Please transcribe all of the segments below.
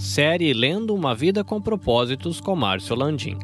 Série Lendo uma Vida com Propósitos com Márcio Landim.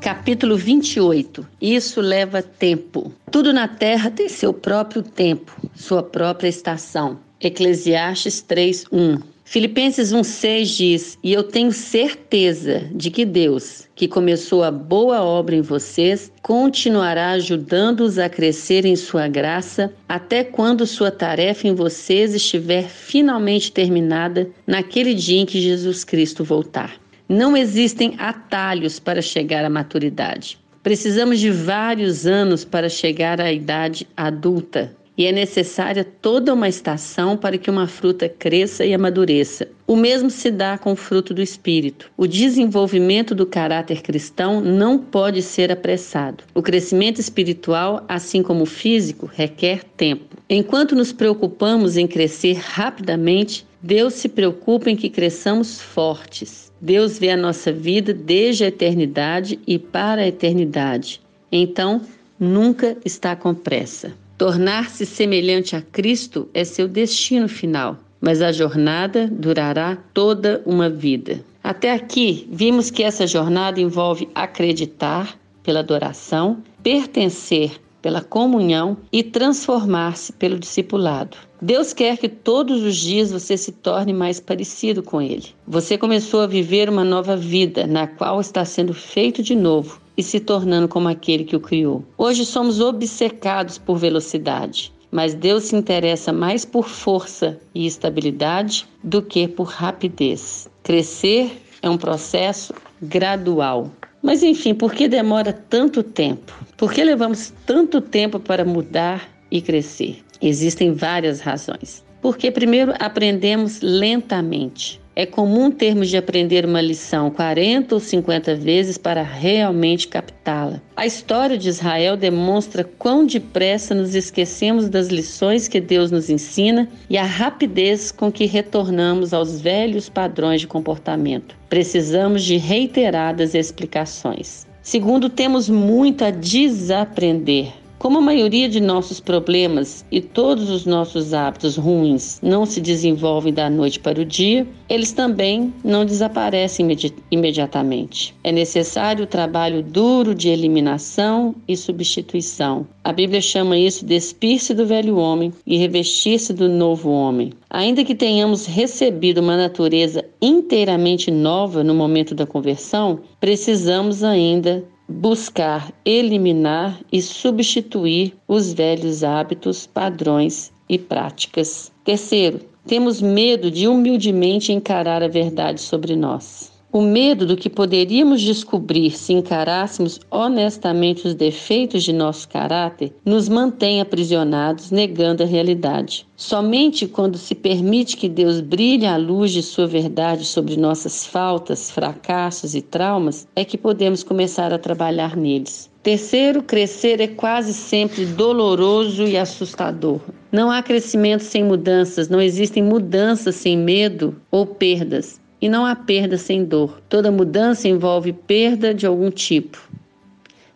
Capítulo 28. Isso leva tempo. Tudo na terra tem seu próprio tempo, sua própria estação. Eclesiastes 3:1. Filipenses 1,6 diz: E eu tenho certeza de que Deus, que começou a boa obra em vocês, continuará ajudando-os a crescer em sua graça até quando sua tarefa em vocês estiver finalmente terminada naquele dia em que Jesus Cristo voltar. Não existem atalhos para chegar à maturidade. Precisamos de vários anos para chegar à idade adulta e é necessária toda uma estação para que uma fruta cresça e amadureça. O mesmo se dá com o fruto do Espírito. O desenvolvimento do caráter cristão não pode ser apressado. O crescimento espiritual, assim como o físico, requer tempo. Enquanto nos preocupamos em crescer rapidamente, Deus se preocupa em que cresçamos fortes. Deus vê a nossa vida desde a eternidade e para a eternidade. Então, nunca está com pressa. Tornar-se semelhante a Cristo é seu destino final, mas a jornada durará toda uma vida. Até aqui, vimos que essa jornada envolve acreditar pela adoração, pertencer pela comunhão e transformar-se pelo discipulado. Deus quer que todos os dias você se torne mais parecido com Ele. Você começou a viver uma nova vida, na qual está sendo feito de novo e se tornando como aquele que o criou. Hoje somos obcecados por velocidade, mas Deus se interessa mais por força e estabilidade do que por rapidez. Crescer é um processo gradual. Mas enfim, por que demora tanto tempo? Por que levamos tanto tempo para mudar e crescer? Existem várias razões. Porque primeiro aprendemos lentamente. É comum termos de aprender uma lição 40 ou 50 vezes para realmente captá-la. A história de Israel demonstra quão depressa nos esquecemos das lições que Deus nos ensina e a rapidez com que retornamos aos velhos padrões de comportamento. Precisamos de reiteradas explicações. Segundo, temos muito a desaprender. Como a maioria de nossos problemas e todos os nossos hábitos ruins não se desenvolvem da noite para o dia, eles também não desaparecem imedi imediatamente. É necessário o trabalho duro de eliminação e substituição. A Bíblia chama isso despir-se do velho homem e revestir-se do novo homem. Ainda que tenhamos recebido uma natureza inteiramente nova no momento da conversão, precisamos ainda buscar eliminar e substituir os velhos hábitos, padrões e práticas. Terceiro, temos medo de humildemente encarar a verdade sobre nós. O medo do que poderíamos descobrir se encarássemos honestamente os defeitos de nosso caráter nos mantém aprisionados, negando a realidade. Somente quando se permite que Deus brilhe a luz de Sua verdade sobre nossas faltas, fracassos e traumas é que podemos começar a trabalhar neles. Terceiro, crescer é quase sempre doloroso e assustador. Não há crescimento sem mudanças, não existem mudanças sem medo ou perdas e não há perda sem dor. Toda mudança envolve perda de algum tipo.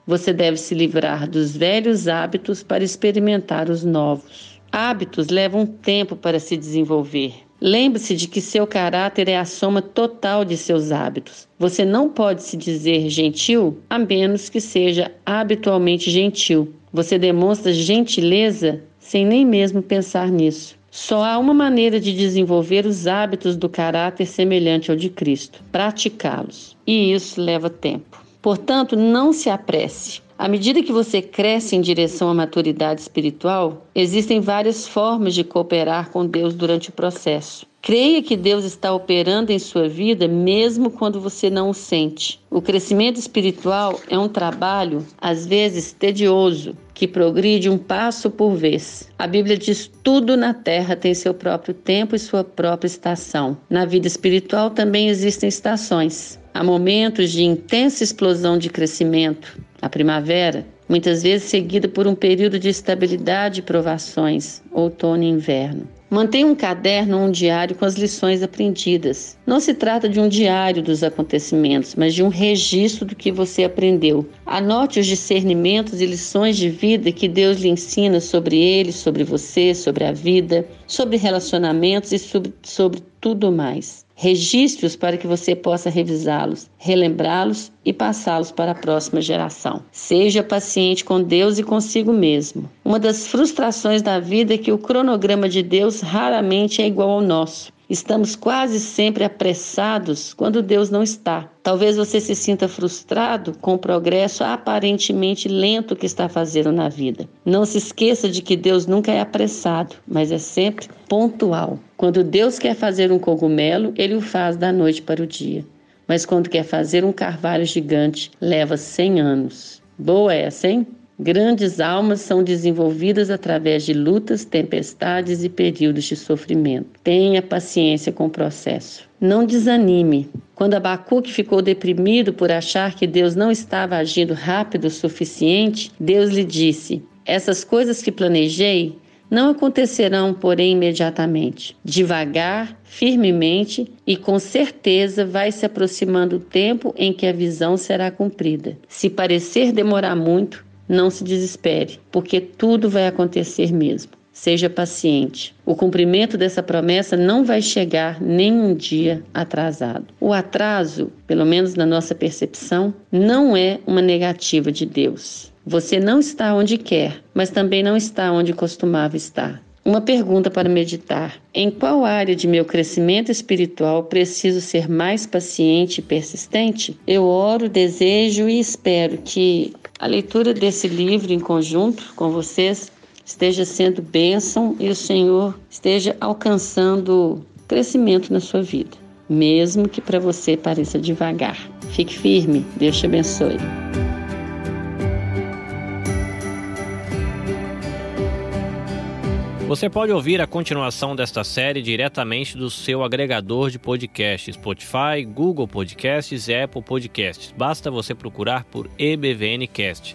Você deve se livrar dos velhos hábitos para experimentar os novos. Hábitos levam tempo para se desenvolver. Lembre-se de que seu caráter é a soma total de seus hábitos. Você não pode se dizer gentil a menos que seja habitualmente gentil. Você demonstra gentileza sem nem mesmo pensar nisso. Só há uma maneira de desenvolver os hábitos do caráter semelhante ao de Cristo: praticá-los. E isso leva tempo. Portanto, não se apresse. À medida que você cresce em direção à maturidade espiritual, existem várias formas de cooperar com Deus durante o processo. Creia que Deus está operando em sua vida mesmo quando você não o sente. O crescimento espiritual é um trabalho, às vezes tedioso, que progride um passo por vez. A Bíblia diz: tudo na terra tem seu próprio tempo e sua própria estação. Na vida espiritual também existem estações. Há momentos de intensa explosão de crescimento, a primavera, muitas vezes seguida por um período de estabilidade e provações, outono e inverno. Mantenha um caderno ou um diário com as lições aprendidas. Não se trata de um diário dos acontecimentos, mas de um registro do que você aprendeu. Anote os discernimentos e lições de vida que Deus lhe ensina sobre ele, sobre você, sobre a vida, sobre relacionamentos e sobre, sobre tudo mais. Registre-os para que você possa revisá-los, relembrá-los e passá-los para a próxima geração. Seja paciente com Deus e consigo mesmo. Uma das frustrações da vida é que o cronograma de Deus raramente é igual ao nosso. Estamos quase sempre apressados quando Deus não está. Talvez você se sinta frustrado com o progresso aparentemente lento que está fazendo na vida. Não se esqueça de que Deus nunca é apressado, mas é sempre pontual. Quando Deus quer fazer um cogumelo, ele o faz da noite para o dia. Mas quando quer fazer um carvalho gigante, leva 100 anos. Boa essa, hein? Grandes almas são desenvolvidas através de lutas, tempestades e períodos de sofrimento. Tenha paciência com o processo. Não desanime. Quando Abacuque ficou deprimido por achar que Deus não estava agindo rápido o suficiente, Deus lhe disse: Essas coisas que planejei não acontecerão, porém, imediatamente. Devagar, firmemente e com certeza vai se aproximando o tempo em que a visão será cumprida. Se parecer demorar muito, não se desespere, porque tudo vai acontecer mesmo. Seja paciente. O cumprimento dessa promessa não vai chegar nem um dia atrasado. O atraso, pelo menos na nossa percepção, não é uma negativa de Deus. Você não está onde quer, mas também não está onde costumava estar. Uma pergunta para meditar: em qual área de meu crescimento espiritual preciso ser mais paciente e persistente? Eu oro, desejo e espero que a leitura desse livro em conjunto com vocês esteja sendo bênção e o Senhor esteja alcançando crescimento na sua vida, mesmo que para você pareça devagar. Fique firme, Deus te abençoe. Você pode ouvir a continuação desta série diretamente do seu agregador de podcasts, Spotify, Google Podcasts e Apple Podcasts. Basta você procurar por EBVNcast.